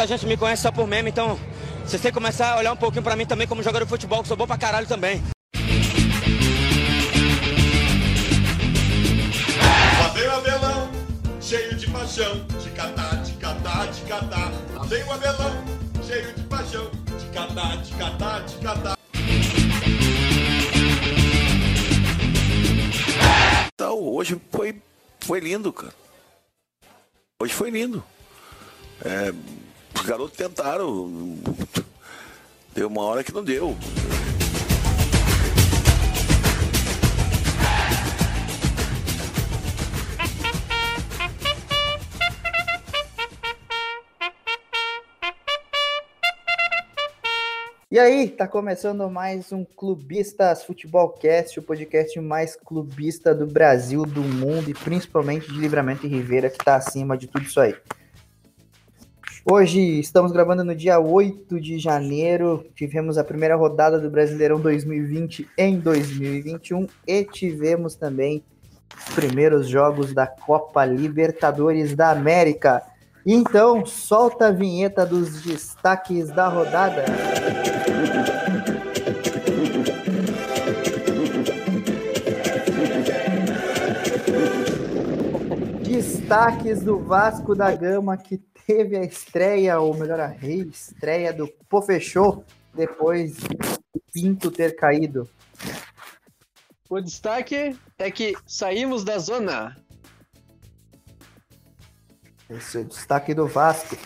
muita gente me conhece só por meme, então vocês têm que começar a olhar um pouquinho pra mim também como jogador de futebol, que sou bom pra caralho também. O Abelão, cheio de paixão, de catar, de catar, de catar. Vem o Abelão, cheio de paixão, de catar, de catar, de catar. Então, hoje foi, foi lindo, cara. Hoje foi lindo. É, os garotos tentaram. Deu uma hora que não deu. E aí, tá começando mais um Clubistas Futebolcast, o podcast mais clubista do Brasil, do mundo e principalmente de Livramento e Ribeira, que tá acima de tudo isso aí. Hoje estamos gravando no dia 8 de janeiro, tivemos a primeira rodada do Brasileirão 2020 em 2021 e tivemos também os primeiros jogos da Copa Libertadores da América. Então, solta a vinheta dos destaques da rodada. Destaques do Vasco da Gama que teve a estreia, ou melhor, a reestreia do Pofechou depois do Pinto ter caído. O destaque é que saímos da zona. Esse é o destaque do Vasco.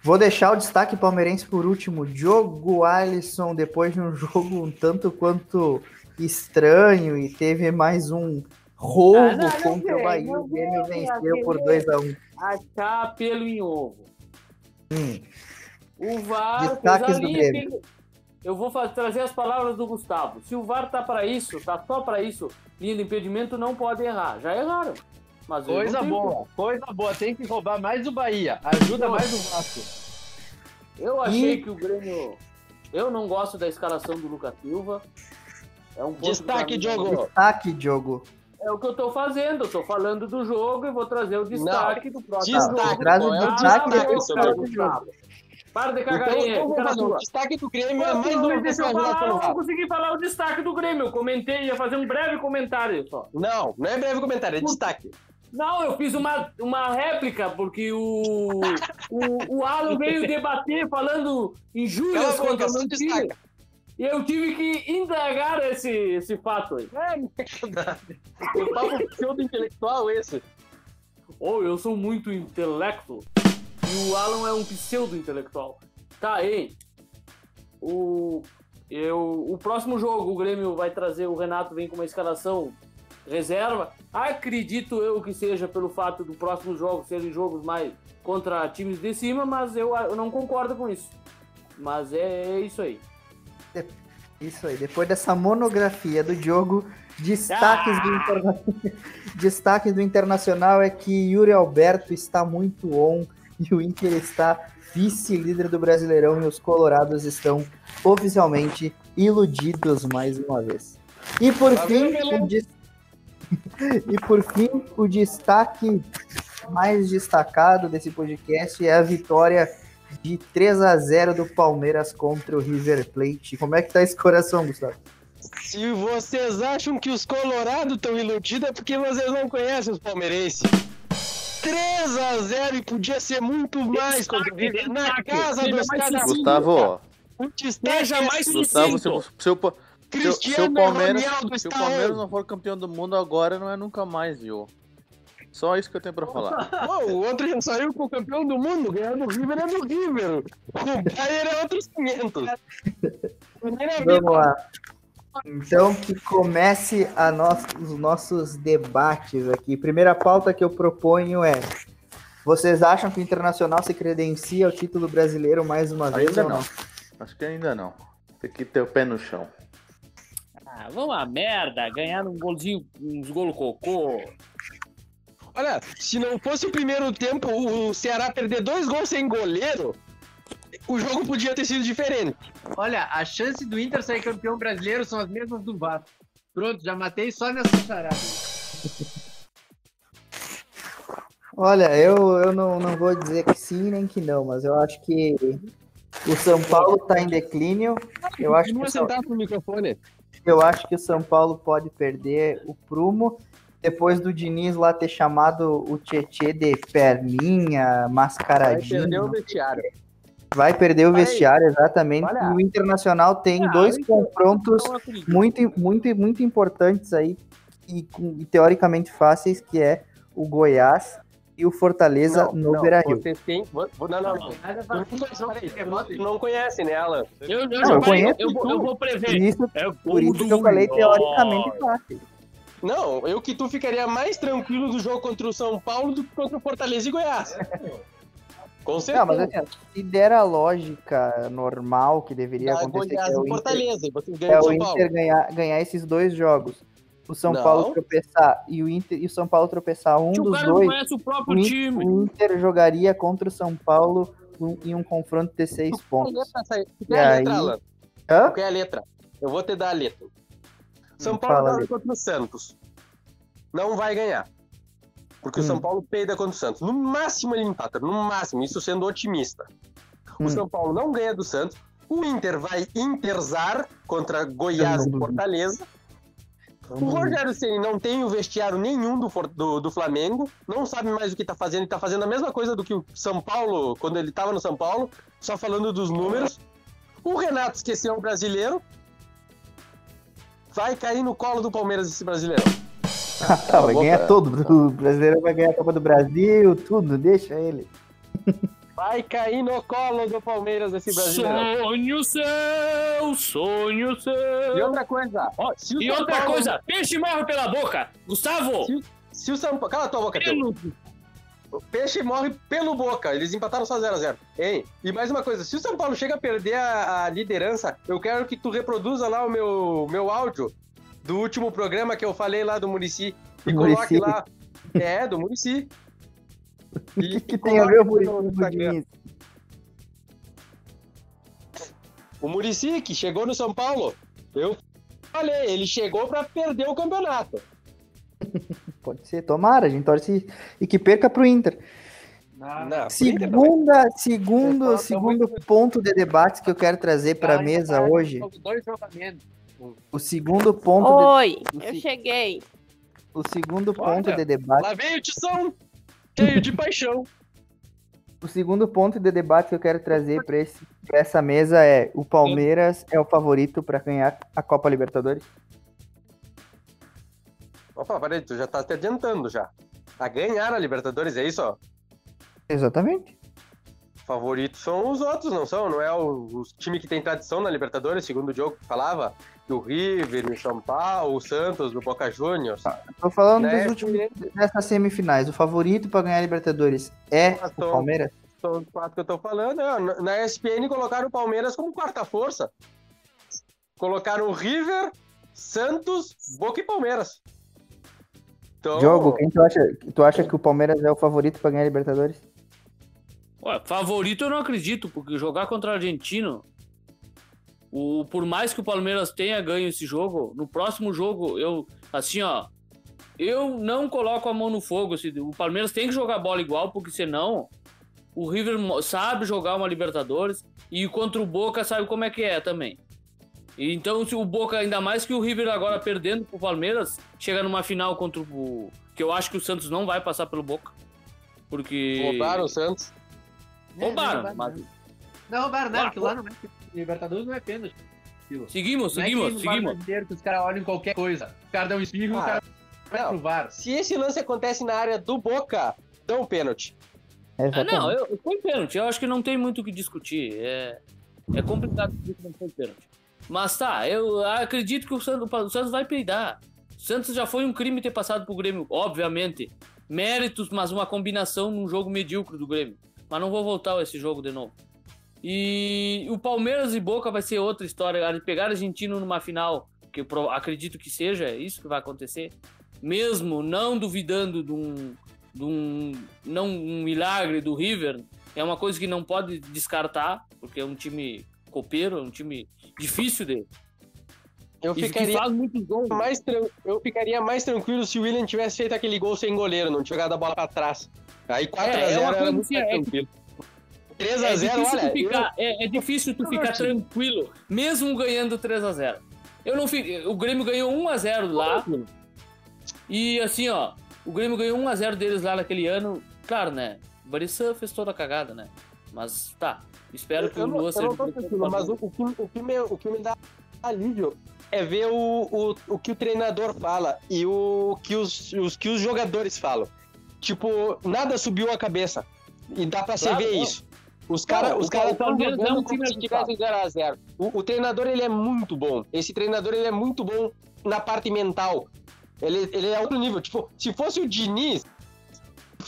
Vou deixar o destaque palmeirense por último. Diogo Alisson, depois de um jogo um tanto quanto estranho e teve mais um roubo Ah, contra o Bahia. não O Grêmio venceu por aquele- 2x1. achar pelo em ovo. Hum. O VAR, Destaques do Grêmio. que- eu vou fa- trazer as palavras do Gustavo. Se o VAR tá para isso, tá só para isso, linha de impedimento não pode errar. Já erraram. Mas Coisa boa, coisa boa. Tem que roubar mais o Bahia. Ajuda Pô. mais o Vasco. Eu achei E- que o Grêmio. Eu não gosto da escalação do Lucas Silva. É um ponto Destaque, Diogo. Destaque, Diogo. É o que eu tô fazendo. Eu tô falando do jogo e vou trazer o destaque do próximo Destaque, jogo. traz o é destaque do Gustavo? Para de Então, cagarinha. então vamos na fazer. O destaque do Grêmio é Não, mais não, vez deixa eu falar, eu não consegui falar o destaque do Grêmio. Eu comentei, ia fazer um breve comentário só. Não, não é breve comentário, é destaque. Não, eu fiz uma, uma réplica, porque o, o, o Alan veio debater falando injúrias contra o meu time. E eu tive que indagar esse, esse fato aí. É verdade. O papo pseudo-intelectual esse. Ou eu sou muito intelecto e o Alan é um pseudo-intelectual. Tá, hein? O, eu, o próximo jogo, o Grêmio vai trazer, o Renato vem com uma escalação reserva. Acredito eu que seja pelo fato do próximo jogo serem jogos mais contra times de cima, mas eu, eu não concordo com isso. Mas é isso aí. Isso aí. Depois dessa monografia do Diogo, destaques, Ah! do, interna... destaques do Internacional é que Yuri Alberto está muito on e o Inter está vice-líder do Brasileirão e os colorados estão oficialmente iludidos mais uma vez. E por Tá fim, e por fim, o destaque mais destacado desse podcast é a vitória de 3 a 0 do Palmeiras contra o River Plate. Como é que tá esse coração, Gustavo? Se vocês acham que os colorados estão iludidos, é porque vocês não conhecem os palmeirenses. 3 a 0 e podia ser muito mais contra o River. Na casa dos mais caras. Gustavo, destaque Seja é mais sucinto. Gustavo, se, o- se, o, Pa- se, o- se o Cristiano Palmeiras, Ronaldo se o Palmeiras não for campeão do mundo agora, não é nunca mais, viu? Só isso que eu tenho pra falar. Pô, o outro já saiu com o campeão do mundo, ganhar do River é do River. O Bayern é outros 500. Primeira vez. Vamos lá. Então, que comece a nos- os nossos debates aqui. Primeira pauta que eu proponho é: vocês acham que o Internacional se credencia ao título brasileiro mais uma vez Ainda ou não. Acho que ainda não. Tem que ter o pé no chão. Ah, vamos a merda, ganhar um golzinho, uns golo cocô. Olha, se não fosse o primeiro tempo, o Ceará perder dois gols sem goleiro, o jogo podia ter sido diferente. Olha, a chance do Inter sair campeão brasileiro são as mesmas do Vasco. Pronto, já matei só nessa charada. Olha, eu, eu não, não vou dizer que sim nem que não, mas eu acho que o São Paulo está em declínio. Eu acho, que o São, eu acho que o São Paulo pode perder o prumo depois do Diniz lá ter chamado o Tietê de perninha, Vai mascaradinho. perder o vestiário. Vai perder o Vai. vestiário, exatamente. Olha. E o Internacional tem Ah, dois confrontos muito, muito, muito importantes aí e, e teoricamente fáceis, que é o Goiás e o Fortaleza Não, no não, Beira-Rio. Vocês têm. Não, não, não. Não, peraí, tu não- não conhece, né, Alan? Eu, eu, Não, eu conheço eu, vou, eu vou prever. isso, É por isso que eu falei teoricamente fácil. Não, eu que tu ficaria mais tranquilo do jogo contra o São Paulo do que contra o Fortaleza e Goiás. Com certeza. Não, mas assim, se der a lógica normal que deveria Da acontecer, que Goiás é o Inter, Fortaleza, vocês é ganham o. Inter ganhar, ganhar esses dois jogos, o São Não. Paulo tropeçar e o Inter e o São Paulo tropeçar um o dos cara não dois, conhece o Inter, time. o Inter jogaria contra o São Paulo um- em um confronto de seis é pontos. Qual é a letra, Alan? Qual é a letra? Eu vou te dar a letra. São Paulo fala, contra o Santos. Não vai ganhar. Porque o Hum. São Paulo peida contra o Santos. No máximo ele empata, no máximo, isso sendo otimista. O Hum. São Paulo não ganha do Santos. O Inter vai interzar contra Goiás e. Fortaleza. O. Rogério Ceni não tem o vestiário nenhum do, do, do Flamengo, não sabe mais o que tá fazendo, e tá fazendo a mesma coisa do que o São Paulo, quando ele tava no São Paulo, só falando dos números. O Renato esqueceu o brasileiro. Vai cair no colo do Palmeiras esse brasileiro. Tá, vai boca. ganhar tudo. O brasileiro vai ganhar a Copa do Brasil, tudo, deixa ele. Vai cair no colo do Palmeiras esse brasileiro. Sonho seu, sonho E seu. outra coisa, ó, E São outra Paulo- coisa, peixe morre pela boca. Gustavo, Se, se o São Paulo. Cala tua boca, teu. O Peixe morre pelo boca. Eles empataram só 0x0. Hein? E mais uma coisa: se o São Paulo chega a perder a, a liderança, eu quero que tu reproduza lá o meu, meu áudio do último programa que eu falei lá do Murici. E Do coloque Muricy? lá. É, do Murici. O que, que tem a ver o Muricy com o Murici, que chegou no São Paulo, eu falei, ele chegou pra perder o campeonato. Pode ser, tomara, a gente torce e que perca pro Inter. Não, pro Inter não. Segunda, segundo, segundo ponto de debate que eu quero trazer para a mesa hoje, o segundo ponto, Oi, o eu cheguei. de, o segundo ponto Olha, de debate, Lá veio o Tição, cheio de paixão. o segundo ponto de debate que eu quero trazer para essa mesa é o Palmeiras é o favorito para ganhar a Copa Libertadores? Opa, peraí, tu já tá te adiantando já. A ganhar a Libertadores, é isso, ó? Exatamente. Favoritos são os outros, não são? Não é o, os time que tem tradição na Libertadores, segundo o jogo que falava? O River, o São Paulo, o Santos, o Boca Juniors. Tô falando Né? dos últimos dessas semifinais. O favorito para ganhar a Libertadores é Ah, o Palmeiras? São os quatro que eu tô falando. é, na ESPN colocaram o Palmeiras como quarta força. Colocaram o River, Santos, Boca e Palmeiras. Então, Diogo, quem tu acha, tu acha que o Palmeiras é o favorito para ganhar a Libertadores? Ué, favorito eu não acredito, porque jogar contra o argentino, o, por mais que o Palmeiras tenha ganho esse jogo, no próximo jogo, eu, assim, ó, eu não coloco a mão no fogo. Assim, o Palmeiras tem que jogar bola igual, porque senão o River sabe jogar uma Libertadores e contra o Boca sabe como é que é também. Então, se o Boca, ainda mais que o River agora perdendo pro Palmeiras, chega numa final contra o. Que eu acho que o Santos não vai passar pelo Boca. Porque. roubaram o Santos. Roubaram, Não, mas- Não roubaram nada, Ah, que lá não é Libertadores não é pênalti. Seguimos, Não é seguimos, seguimos. brasileiro que os caras olham qualquer coisa. O cara dá um espirro e Ah, o cara vai pro VAR. Se esse lance acontece na área do Boca, dão um pênalti. Ah, Exatamente. não, eu, eu- foi pênalti. Eu acho que não tem muito o que discutir. É, é complicado dizer que não foi pênalti. Mas tá, eu acredito que o Santos, o Santos vai peidar. O Santos já foi um crime ter passado pro Grêmio, obviamente. Méritos, mas uma combinação num jogo medíocre do Grêmio. Mas não vou voltar a esse jogo de novo. E o Palmeiras e Boca vai ser outra história. Pegar argentino numa final, que eu acredito que seja é isso que vai acontecer. Mesmo não duvidando de um, de um não um milagre do River, é uma coisa que não pode descartar, porque é um time copeiro, é um time difícil de, Eu E ficaria, gols. mais tran- eu ficaria mais tranquilo se o William tivesse feito aquele gol sem goleiro, não tivesse jogado a bola pra trás. Aí 4x0 É, é era muito assim, mais é que- tranquilo. É 3x0, difícil, olha. ficar, é, é difícil tu ficar tranquilo, mesmo ganhando 3x0. Eu não O Grêmio ganhou 1x0 lá. E assim, ó, o Grêmio ganhou 1x0 deles lá naquele ano. Claro, né? O Barissan fez toda a cagada, né? Mas tá. Espero que eu, o não, Lua eu seja. não tô tranquilo, mas o, o que, o, que me, o que me dá alívio é ver o, o, o que o treinador fala e o que os, os que os jogadores falam. Tipo, nada subiu a cabeça. E dá pra você Claro, ver não. isso. Os caras os o cara estão Palmeiras é um jogando time como se tivessem 0x0. O, o treinador, ele é muito bom. Esse treinador, ele é muito bom na parte mental. Ele, ele é outro nível. Tipo, se fosse o Diniz,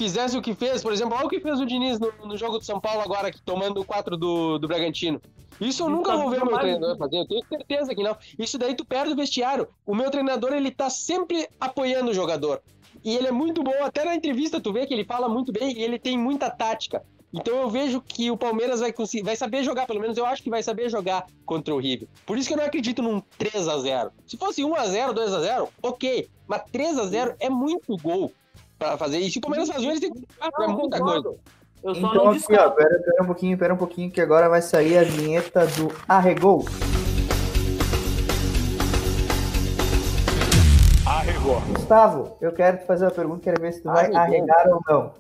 fizesse o que fez, por exemplo, olha o que fez o Diniz no, no jogo do São Paulo agora, que tomando o 4 do, do Bragantino. Isso eu Ele nunca tá vou ver o meu treinador fazer, eu tenho certeza que não. Isso daí tu perde o vestiário. O meu treinador, ele tá sempre apoiando o jogador. E ele é muito bom, até na entrevista tu vê que ele fala muito bem e ele tem muita tática. Então eu vejo que o Palmeiras vai, conseguir, vai saber jogar, pelo menos eu acho que vai saber jogar contra o River. Por isso que eu não acredito num 3 a 0 Se fosse 1 a 0 2 a 0 ok. Mas 3 a 0 é muito gol pra fazer. E se o Palmeiras fazer, eles têm que muita coisa. Eu só Então não aqui, ó, pera, pera um pouquinho, pera um pouquinho, que agora vai sair a vinheta do Arregou. Arregou. Gustavo, eu quero te fazer uma pergunta, quero ver se tu vai Arregou. arregar ou não.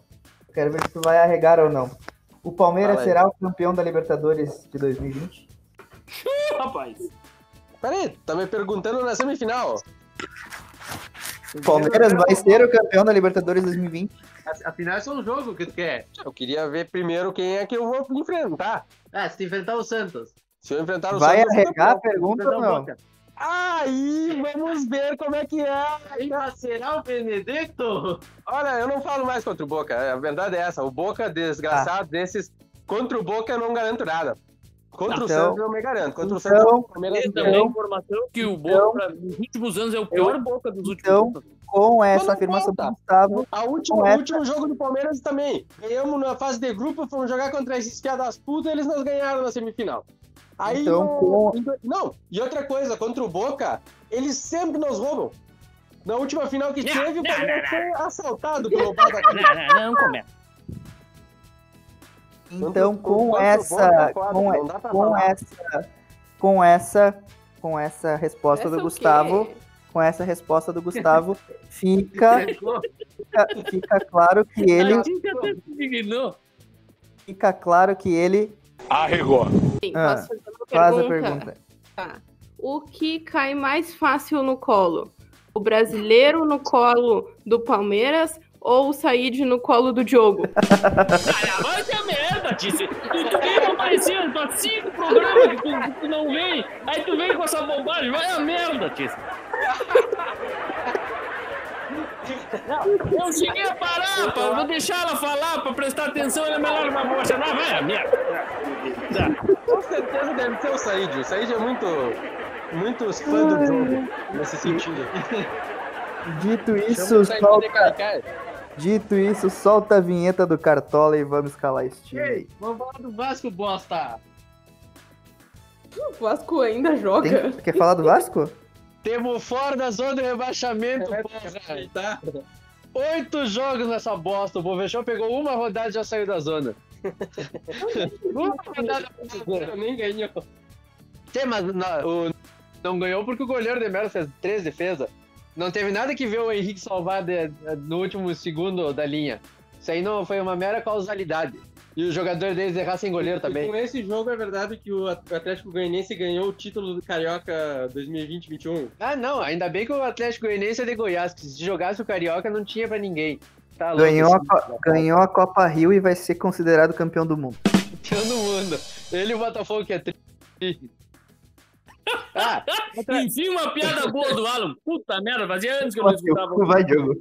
Quero ver se tu vai arregar ou não. O Palmeiras Fala aí. será o campeão da Libertadores de 2020? Rapaz. Pera aí, tá me perguntando na semifinal. O Palmeiras vai ser o campeão da Libertadores 2020? Afinal, é só um jogo que tu quer. Eu queria ver primeiro quem é que eu vou enfrentar. Ah, se tu enfrentar o Santos. Se eu enfrentar o Vai Santos, arregar a pergunta ou não? Boca. Aí, vamos ver como é que é. Ainda será o Benedetto? Olha, eu não falo mais contra o Boca. A verdade é essa. O Boca, desgraçado desses. Contra o Boca eu não garanto nada. Contra o Então- Santos eu me garanto. Contra o então- Santos, o Palmeiras Tem não. também a informação que o Boca, nos últimos anos, é o pior Boca dos últimos então- anos. Com essa não afirmação do conta. Gustavo, A última, o essa- último jogo do Palmeiras também. Ganhamos na fase de grupo, fomos jogar contra esses piadas das putas, eles nos ganharam na semifinal. Aí Então, no- com- Não, e outra coisa, contra o Boca, eles sempre nos roubam. Na última final que Não, teve, o não, Palmeiras não, foi assaltado pelo Boca. Não, não, não começa. Então com essa, é com, com falar. essa, com essa, com essa resposta Essa do Gustavo, com essa resposta do Gustavo, fica, fica, fica claro que ele, A gente até se indignou. fica claro que ele Arregou. Sim, Ah, faz a pergunta? pergunta. Tá. O que cai mais fácil no colo? O brasileiro no colo do Palmeiras ou o Said no colo do Diogo? Cara, Tícia. Tu, tu vem aparecendo, tá cinco programas que tu, que tu não vem. Aí tu vem com essa bobagem, vai a merda, Tícia. Não, eu cheguei a parar, pá, vou deixar ela falar pra prestar atenção, ela é melhor uma moça. Não, vai a merda. Tá. Com certeza deve ser o Said. O Said é muito, muito fã do jogo, nesse sentido. Dito Chama isso, o Dito isso, solta a vinheta do Cartola e vamos escalar esse time. Ei, vamos falar do Vasco, bosta. O Vasco ainda joga. Tem, quer falar do Vasco? Temos fora da zona de rebaixamento, porra. Tá? Oito jogos nessa bosta. O Bovechão pegou uma rodada e já saiu da zona. uma rodada Nem ganhou. Sim, mas na- o- não ganhou porque o goleiro de Melo fez três defesas. Não teve nada que ver o Henrique salvar de- no último segundo da linha. Isso aí não foi uma mera causalidade. E o jogador deles errar sem goleiro também. Com esse jogo é verdade que o Atlético Goianiense ganhou o título do Carioca 2020-21. Ah, não. Ainda bem que o Atlético Goianiense é de Goiás, que se jogasse o Carioca não tinha pra ninguém. Tá louco. Ganhou a, ganhou a Copa Rio e vai ser considerado campeão do mundo. campeão do mundo. Ele e o Botafogo que é tri. Ah, outra, Enfim, uma piada boa do Alan. Puta merda, fazia anos que eu não escutava. Vai, Diogo.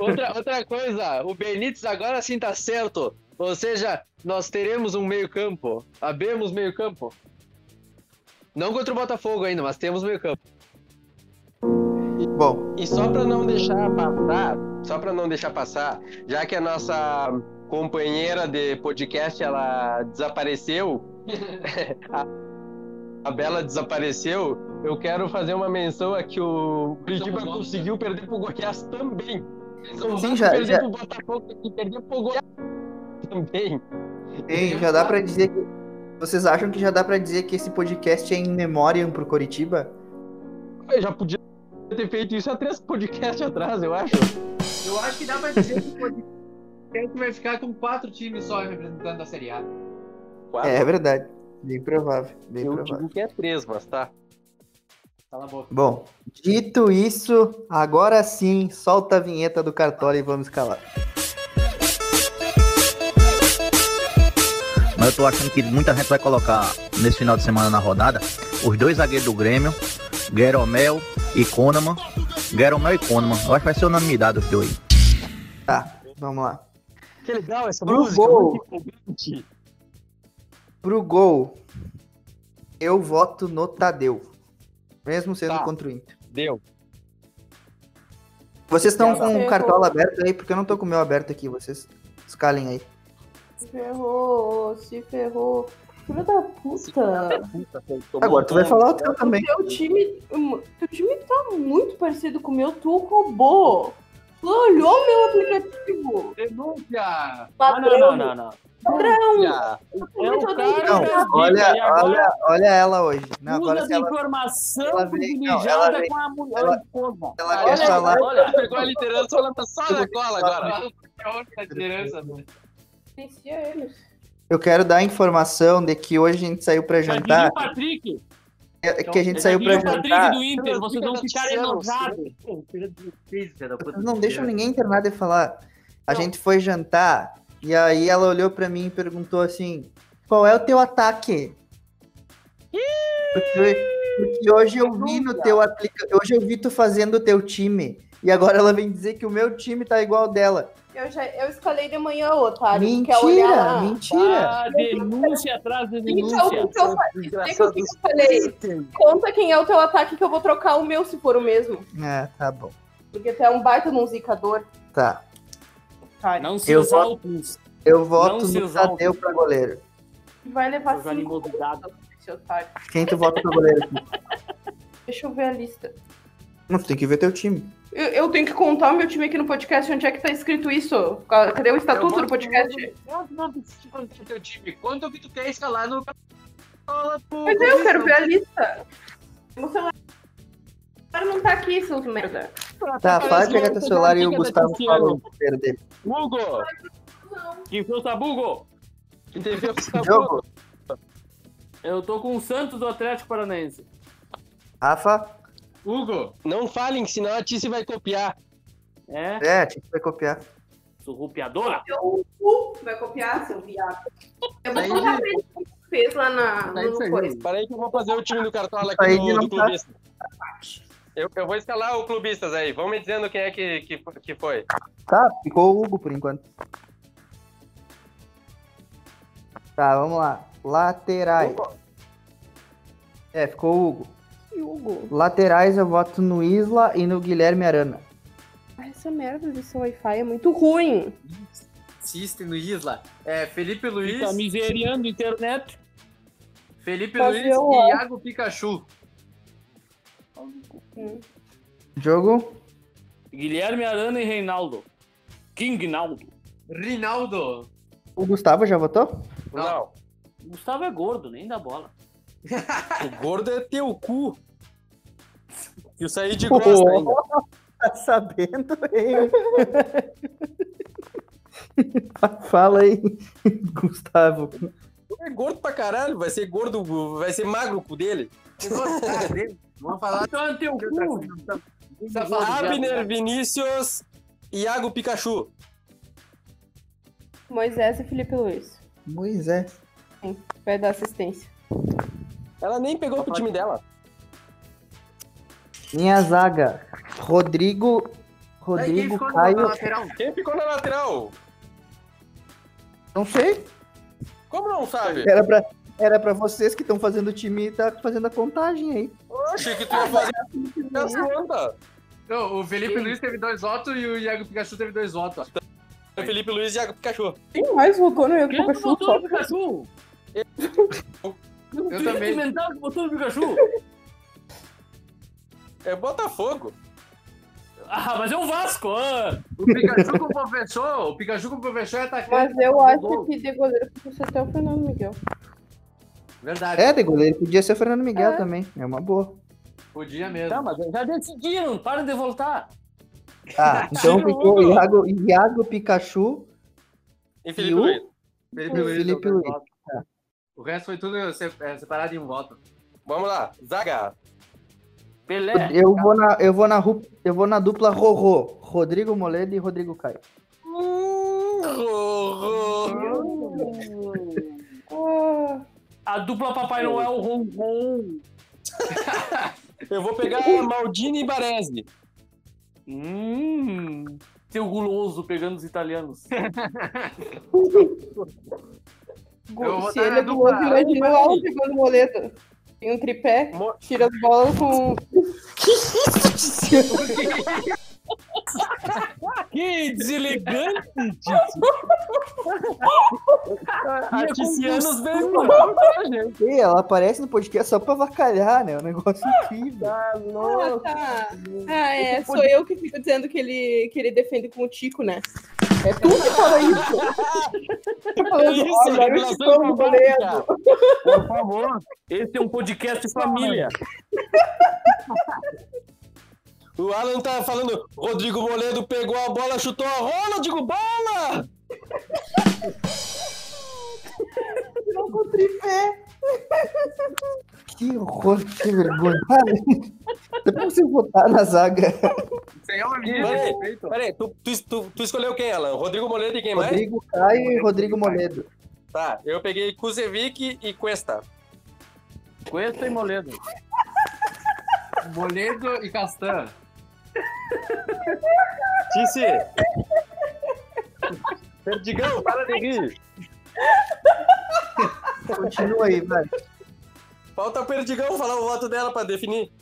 outra, outra coisa, o Benítez agora sim tá certo. Ou seja, nós teremos um meio-campo. Abemos meio-campo. Não contra o Botafogo ainda, mas temos meio-campo. Bom, E só pra não deixar passar, só pra não deixar passar, já que a nossa companheira de podcast ela desapareceu, a, Bela desapareceu, eu quero fazer uma menção a que o Curitiba conseguiu perder pro Goiás também. Sim, já- perder já- pro Botafogo e perder pro Goiás também. Ei, já dá pra dizer que. Vocês acham que já dá pra dizer que esse podcast é in memoriam pro Coritiba? Eu já podia ter feito isso há três podcasts atrás, eu acho. Eu acho que dá pra dizer que o podcast vai ficar com quatro times só representando a Série A. Quatro. É, verdade. Bem provável. Bem eu provável. digo que é três, mas tá. Cala a boca. Bom, dito isso, agora sim, solta a vinheta do Cartola e vamos escalar. Mas eu tô achando que muita gente vai colocar nesse final de semana na rodada os dois zagueiros do Grêmio, Gueromel e Konaman. Gueromel e Konaman. Eu acho que vai ser unanimidade os dois. Tá, vamos lá. Que legal essa Pro música, gol. muito empolgante. Pro gol, eu voto no Tadeu. Mesmo sendo Tá. contra o Inter. Deu. Vocês estão com o. Cartola aberto aí? Porque eu não tô com o meu aberto aqui. Vocês escalem aí. Se ferrou, se ferrou. Filho da puta. Agora tu vai falar o teu também. Teu time, hum, teu time tá muito parecido com o meu, tu roubou. Tu olhou meu aplicativo. Denúncia! Ah, Ladrão. não, não, não, não. Ladrão. Já. É o cara Não, olha, olha, olha ela hoje. Não, agora de ela, informação ela vem- privilegiada não, ela vem- com a mulher ela- esposa. ela Olha, quer falar. Olha, Pegou a liderança, ela tá só na cola agora. Né? Eu quero dar a informação de que hoje a gente saiu pra jantar. Patrick. Que que a gente já saiu pra jantar. do Inter, vocês vão ficar enojados. Não deixam ninguém terminar de falar. A gente foi jantar e aí ela olhou pra mim e perguntou assim: qual é o teu ataque? Porque, porque hoje eu vi no teu aplica... Hoje eu vi tu fazendo o teu time. E agora ela vem dizer que o meu time tá igual ao dela. Eu, já, eu escalei de manhã, otário. tu quer olhar Mentira, mentira. Ah, denúncia atrás de Então, denúncia. o que eu o que eu falei. Conta quem é o teu ataque que eu vou trocar o meu se for o mesmo. É, tá bom. Porque tu é um baita num zicador. Tá. Otário. Não se Eu exaltes. Eu Não voto no. Tadeu pra goleiro. Vai levar cinco otário. Quem tu vota pra goleiro aqui? Deixa eu ver a lista. Não, tu tem que ver teu time. Eu, eu tenho que contar o meu time aqui no podcast. Onde é que tá escrito isso? Cadê o estatuto do podcast? Eu não preciso do teu time. Quanto que tu quer escalar no Mas eu quero ver a lista. Meu celular não tá aqui, seus merda. Tá, para de pegar teu celular e o Gustavo falou que perder. Hugo! Quem foi o Sabugo? Quem teve o Jogo, Eu tô com o Santos do Atlético Paranaense. Rafa, Hugo, Não falem, senão a Tice vai copiar. É, é, tinha que vai copiar. surrupiadora. O cu vai copiar, seu viado. Eu vou Aí- contar pra ele o que fez lá na, isso no aí. coisa. Para aí que eu vou fazer o time do Cartola aqui não do tá. clubista. Eu, eu vou escalar o clubistas aí. Vão me dizendo quem é que, que, que foi. Tá, ficou o Hugo por enquanto. Tá, vamos lá. Laterais. É, ficou o Hugo. E Hugo? Laterais eu voto no Isla e no Guilherme Arana. Ah, Essa merda desse Wi-Fi é muito ruim. System no Isla. É Felipe Luiz, Tá miseriando internet. Felipe Fazer Luiz o e ó. Iago Pikachu. Jogo? Guilherme Arana e Reinaldo. King Naldo. Rinaldo. O Gustavo já votou? Não. Gustavo é gordo, nem dá bola. O gordo é teu cu. E o saí de gosta ainda. Tá sabendo, hein? Fala aí, Gustavo. É gordo pra caralho, vai ser gordo, vai ser magro o cu dele. Vamos falar Então é teu cu. Abner, Vinícius, Iago Pikachu. Moisés e Felipe Luiz. Moisés. Vai dar assistência. Ela nem pegou pro time dela. Minha zaga. Rodrigo. Aí, quem Rodrigo ficou na Caio. lateral? Quem ficou na lateral? Não sei. Como não sabe? Era pra, era pra vocês que estão fazendo o time e tá fazendo a contagem aí. Eu achei que tu ia fazer as contas. Não, o Felipe Luiz teve dois votos e o Iago Pikachu teve dois votos. Felipe Luiz e Iago Pikachu. Quem mais votou no Iago Quem Pikachu? botou no Pikachu? Eu também. mental que botou no Pikachu. É Botafogo. Ah, mas é o Vasco. Ah. O Pikachu com o professor, o Pikachu com o professor é atacante. Mas eu do acho gol. que de goleiro podia ser até o Fernando Miguel. Verdade. É, de goleiro podia ser o Fernando Miguel É. também. É uma boa. Podia mesmo. Tá, mas já decidiram. Para de voltar. Tá, então ficou. Iago, Iago Pikachu E e Felipe o Luiz. Felipe o Luiz, Felipe Luiz. voto. O resto foi tudo se- é, separado em um voto. Vamos lá. Zaga. Pelé. Eu vou na, eu vou na, eu vou na dupla Rorô. Rodrigo Moledo e Rodrigo Caio. Ah, A dupla Papai Noel Ron Ron. Eu vou pegar Maldini e Baresi. Hum. Seu guloso pegando os italianos. Eu vou se ele é outro, imagina o Alves pegando moleta. Tem um tripé, tira as bolas com. Que deselegante, A Ticianos veio Ih, ela aparece no podcast só pra avacalhar, né? É um negócio incrível. Ah, tá. Ah, é. Sou eu que fico dizendo que ele, que ele defende com o Tico, né? É tu que fala isso. Falando, isso, olha, eu estou goleiro. Por favor. Esse é um podcast família. O Alan tá falando, Rodrigo Moledo pegou a bola, chutou a rola, digo bola! Não com tripé. Que horror, que vergonha. Pra você votar na zaga. De Peraí, respeito. peraí, tu, tu, tu, tu escolheu quem, Alan? Rodrigo Moledo e quem mais? Rodrigo Caio e Rodrigo Moledo. Tá, eu peguei Kuzevic e Cuesta. Cuesta e Moledo. Moledo e Castan. Tice! Perdigão, para de rir! Continua aí, vai. Falta o Perdigão falar o voto dela pra definir.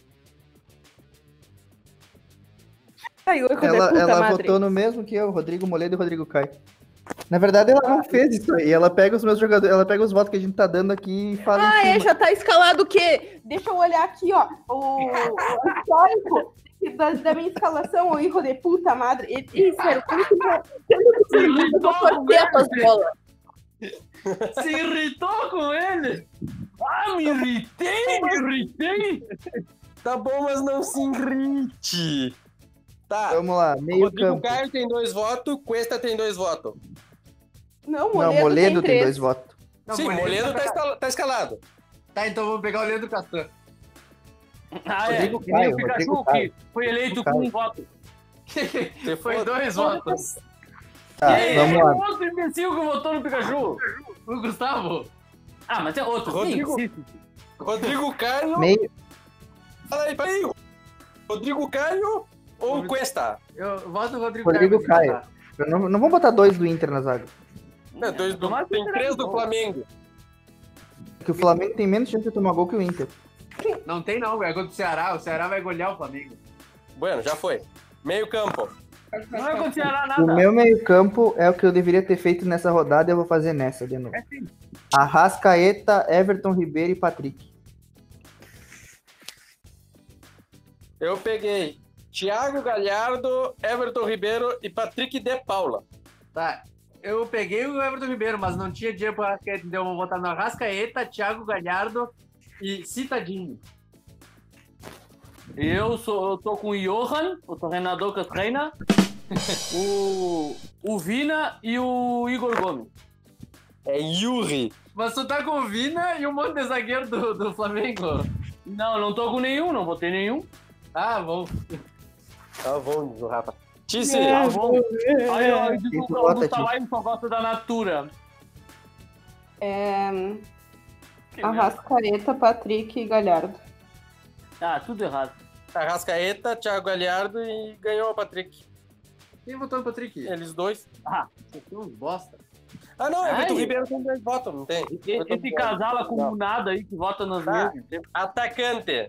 Puta Ela, ela madre. votou no mesmo que eu, Rodrigo Moledo e Rodrigo Caio. Na verdade, ela não fez isso aí. Ela pega os meus jogadores, ela pega os votos que a gente tá dando aqui e fala Ah, é, já tá escalado o quê? Deixa eu olhar aqui, ó. O, o histórico da, da minha escalação, o hijo de puta madre. Isso, era o. Eu vou essas bolas. Se irritou com ele? Ah, me irritei, me irritei. Tá bom, mas não se irrite. Tá, Vamos lá, meio Rodrigo campo. Caio tem dois votos, Cuesta tem dois votos. Não, Não, Moledo, Moledo tem, tem dois votos. Não, Sim, Moledo tá, escala- tá escalado. Tá, então vamos pegar o Leandro Castan. Ah, é. Rodrigo Que nem o Caio, Pikachu, Rodrigo que Caio. foi eleito com um voto. Foi dois votos. Tá, Ei, vamos é lá. outro imbecil que votou no Pikachu. O Gustavo. Ah, mas é outro. Rodrigo-. Rodrigo Caio. Meio, Fala aí, peraí. Rodrigo Caio ou Cuesta? Eu voto no Rodrigo, Rodrigo Caio. Caio. eu não, não vamos botar dois do Inter na zaga. Não, dois do, que tem será três do. Flamengo. Porque o Flamengo tem menos chance de tomar gol que o Inter. Não tem não, é contra o Ceará. O Ceará vai golear o Flamengo. Bueno, já foi. Meio campo. Não vai acontecer O nada. meu meio campo é o que eu deveria ter feito nessa rodada e eu vou fazer nessa de novo. Arrascaeta, Everton Ribeiro e Patrick. Eu peguei Thiago Galhardo, Everton Ribeiro e Patrick de Paula. Tá. Eu peguei o Everton Ribeiro, mas não tinha dinheiro para então eu vou votar no Arrascaeta, Thiago Galhardo e Citadinho. Eu, sou, eu tô com o Johan, o treinador que treina, o, o Vina e o Igor Gomes. É Yuri. Mas tu tá com o Vina e um monte de zagueiro do, do Flamengo. Não, não tô com nenhum, não botei nenhum. Ah, bom. Tá bom, diz o Rafa. Tice, Tá bom. Aí, ó, Esse diz o Augusto. Alain só gosta da Natura. É, Arrascaeta, Patrick e Galhardo. Ah, tudo errado. Arrascaeta, Thiago Galhardo e ganhou o Patrick. Quem votou no Patrick? Eles dois. Ah, Vocês são uns bosta. Ah, não, Ai. Everton Ribeiro tem dois votos, não tem? e- esse casal acumulado aí que vota nas Tá. mesmas. Atacante.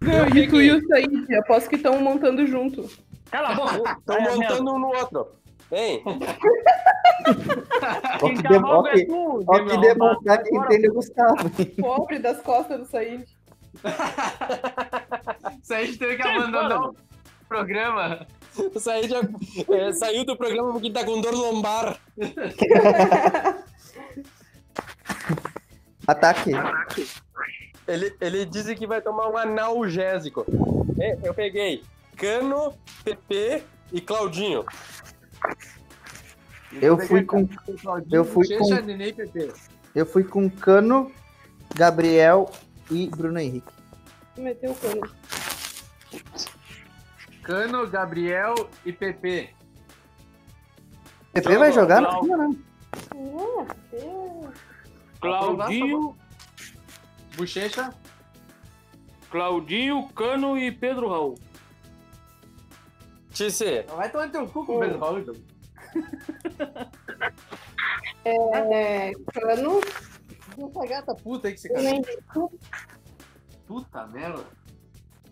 Não, tu e o Said, aposto que estão montando junto. Cala a boca. Estão É, montando um no outro. Hein? Ó Quem que, cavalga ó é que, tu, ó Diego que demonstrar que entende o Gustavo. Pobre das costas do Said. Said teve que abandonar o programa. O Said é, saiu do programa porque tá com dor lombar. Ataque. Ele, ele disse que vai tomar um analgésico. É, Eu peguei Cano, PP e Claudinho. Eu fui com. Eu fui com. Eu fui com Cano, Gabriel e Bruno Henrique. Meteu o cano. Cano, Gabriel e PP. PP vai jogar? Não, não. É, é. Claudinho, Bochecha. Claudinho, Cano e Pedro Raul. Tisse, Vai tomar teu cu com o Pedro Raul, então. É, cano, Essa gata puta aí que você casou. Henrique Puta merda.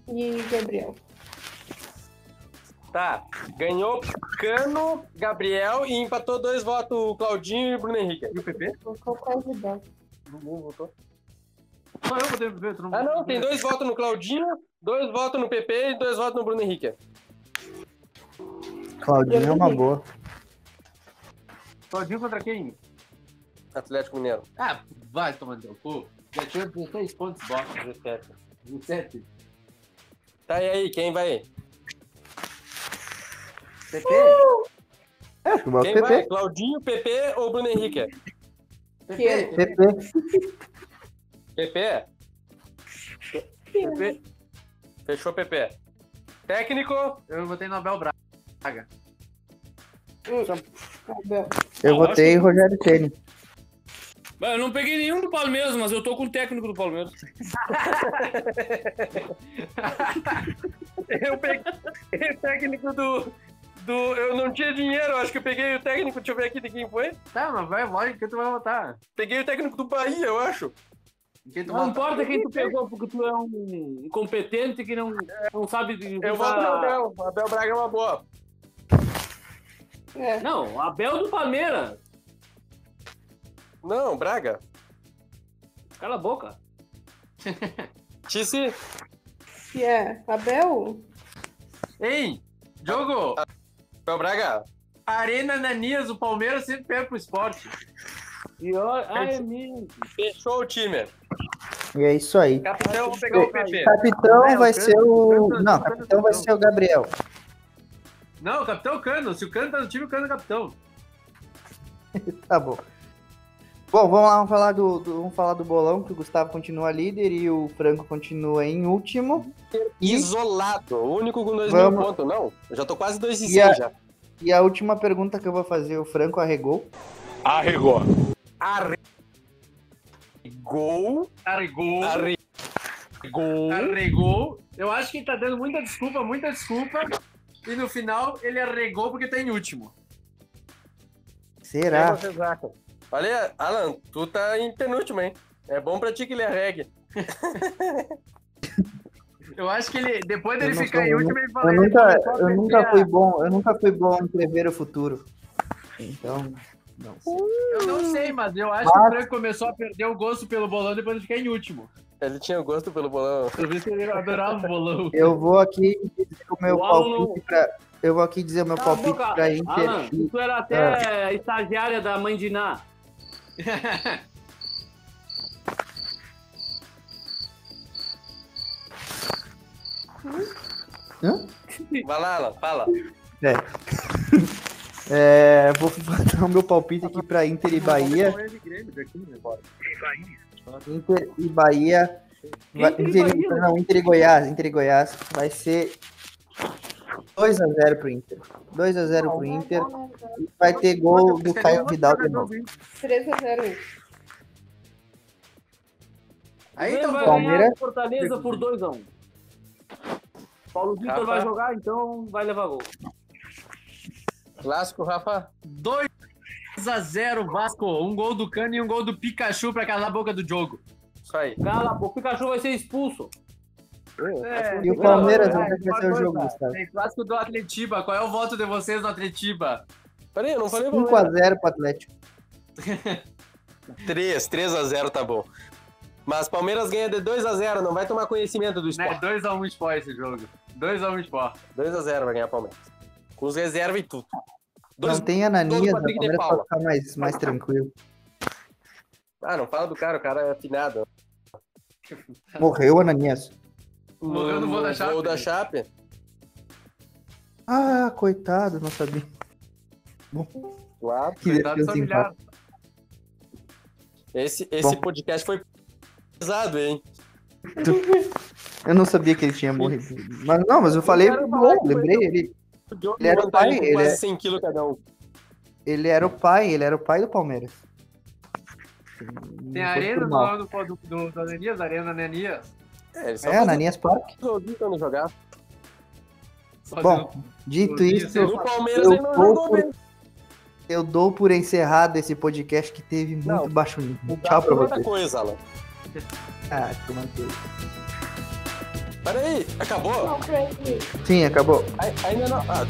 e Gabriel. tá. Ganhou Cano, Gabriel e empatou dois votos o Claudinho e o Bruno Henrique. E o PP? Vou colocar os ideias. Não votou. Só eu PP, não Ah, não, tem dois votos no Claudinho, dois votos no PP e dois votos no Bruno Henrique. Claudinho é uma boa. Claudinho contra quem? Atlético Mineiro. Ah, vai tomar teu cu. Já tinha 16 pontos, bota. 17. 17. Tá, e aí, quem vai? PP? É, eu boto Quem vai? PP. Claudinho, PP ou Bruno Henrique? PP? PP. PP? PP. Fechou PP. Técnico? Eu votei no Abel Braga. Gabriel. Eu votei Rogério Ceni. Eu não peguei nenhum do Palmeiras, mas eu tô com o técnico do Palmeiras. Eu peguei o técnico do, do. Eu não tinha dinheiro, acho que eu peguei o técnico. Deixa eu ver aqui de quem foi. Tá, mas vai, lógico que tu vai votar. Peguei o técnico do Bahia, eu acho. Não importa quem tu pegou, porque tu é um incompetente que não, não sabe de Eu voto no Abel. O Abel Braga é uma boa. É. Não, Abel do Palmeiras. Não, Braga. Cala a boca. Tisse. Que é Abel? Ei, jogo! Abel Braga. Arena Nanias, o Palmeiras sempre pega pro esporte. E olha, ah, é mesmo. Fechou o time. E é isso aí. Capitão, vou pegar o PP. Capitão É, o vai Cano- ser o. Cano- Não, Cano- capitão vai ser o Gabriel. Não, o capitão é o Cano. Se o Cano tá no time, o Cano é o capitão. Tá bom. Bom, vamos lá, vamos falar do, do- vamos falar do bolão, que o Gustavo continua líder e o Franco continua em último. E, Isolado. O único com dois mil Vamos. pontos. Não, eu já tô quase dois e E a- já. e a última pergunta que eu vou fazer, o Franco arregou. Arregou. Gol. Arregou. Gol. Arregou. Eu acho que ele tá dando muita desculpa, muita desculpa. E no final ele arregou porque tá em último. Será? Acham? Olha, Alan, tu tá em penúltimo, hein? É bom pra ti que ele arregue. Eu acho que ele, depois dele ficar sou- em último, ele falou Eu nunca, eu nunca fui bom, eu nunca fui bom em prever o futuro. Então, não sei. Eu não sei, mas eu acho que o Franco começou a perder o gosto pelo bolão depois de ficar em último. Ele tinha gosto pelo bolão. Eu vi que ele adorava o bolão. Eu vou aqui dizer o meu O palpite pra. Eu vou aqui dizer o meu Cala palpite boca. pra Inter. Alan, e- tu era até estagiária da mãe de Ná. Hã? Vai lá, Alan, fala. É. É, vou botar o meu palpite aqui pra Inter e Bahia. Inter e Bahia. vai- Inter e não, Inter e Goiás. Inter e Goiás. Vai ser 2x0 pro Inter. 2x0 pro Inter. E vai ter gol do Caio Vidal de novo. 3x0. Aí então, vai Palmeiras. Fortaleza por 2x1. Paulo Vitor vai jogar, então vai levar gol. Clássico, Rafa. 2 a 0 Vasco. Um gol do Cano e um gol do Pikachu pra calar a boca do jogo. Isso aí. Cala, a boca, o Pikachu vai ser expulso. E o Palmeiras, é, como é que vai ser o jogo, Gustavo? Tem clássico do Atletiba. Qual é o voto de vocês no Atletiba? Peraí, eu não falei Palmeiras. 5x0 pro Atlético. 3, 3 a 0 tá bom. Mas Palmeiras ganha de 2x0, não vai tomar conhecimento do Né, esporte. 2x1 Sport esse jogo. 2x1 Sport. 2x0 vai ganhar Palmeiras. Com os reservas e tudo. Não tem Ananias, dois o Palmeiras Paula. pode ficar mais, mais tranquilo. Ah, não fala do cara, o cara é afinado. Morreu Ananias. Morreu no gol da Chape. Da Chape. Ah, coitado, não sabia. Claro. Que Coitado. Esse, esse Bom. podcast foi pesado, hein? Eu não sabia que ele tinha morrido. Mas não, mas eu falei, bom, lembrei, ele, Diogo Ele era o vantagem pai, com ele quase é- 100 quilos cada um. ele era o pai, ele era o pai do Palmeiras. Tem a arena por do, mal. do, do, do, do Ananias, a arena Ananias. É, É, faz Ananias joguinho quando jogar. Bom, dito isso, No Palmeiras eu não dou jogou por- eu dou por encerrado esse podcast que teve muito Não, baixo nível. Tchau pra muita vocês. coisa, Alan. Ah, toma tudo. Peraí, acabou? Não, Craig. Sim, acabou. Ai- Ainda não. Ah,